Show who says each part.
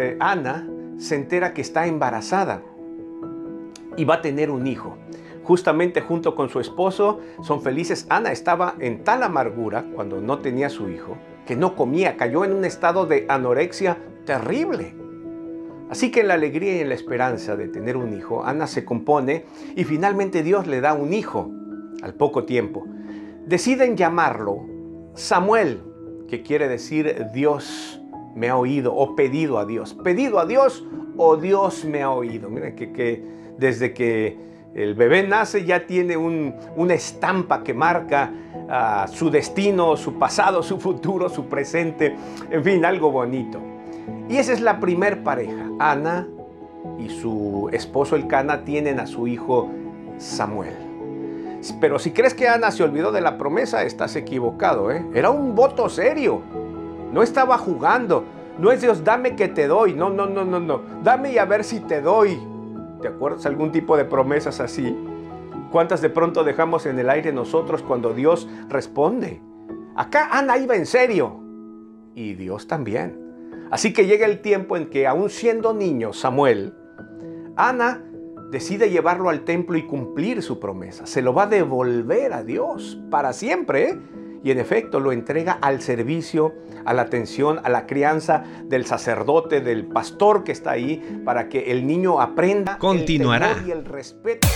Speaker 1: eh, Ana se entera que está embarazada y va a tener un hijo. Justamente junto con su esposo son felices. Ana estaba en tal amargura cuando no tenía su hijo que no comía, cayó en un estado de anorexia terrible. Así que en la alegría y en la esperanza de tener un hijo, Ana se compone y finalmente Dios le da un hijo al poco tiempo. Deciden llamarlo Samuel, que quiere decir Dios me ha oído o pedido a Dios. Pedido a Dios o Dios me ha oído. Miren que, desde que el bebé nace ya tiene una estampa que marca ah, su destino, su pasado, su futuro, su presente, en fin, algo bonito. Y esa es la primer pareja. Ana y su esposo Elcana tienen a su hijo Samuel. Pero si crees que Ana se olvidó de la promesa, estás equivocado. ¿eh? Era un voto serio. No estaba jugando. No es Dios, dame que te doy. No, no, no, no, no. Dame y a ver si te doy. ¿Te acuerdas algún tipo de promesas así? ¿Cuántas de pronto dejamos en el aire nosotros cuando Dios responde? Acá Ana iba en serio. Y Dios también. Así que llega el tiempo en que, aún siendo niño Samuel, Ana decide llevarlo al templo y cumplir su promesa. Se lo va a devolver a Dios para siempre. ¿eh? Y en efecto lo entrega al servicio, a la atención, a la crianza del sacerdote, del pastor que está ahí, para que el niño aprenda
Speaker 2: Continuará.
Speaker 1: el y el respeto.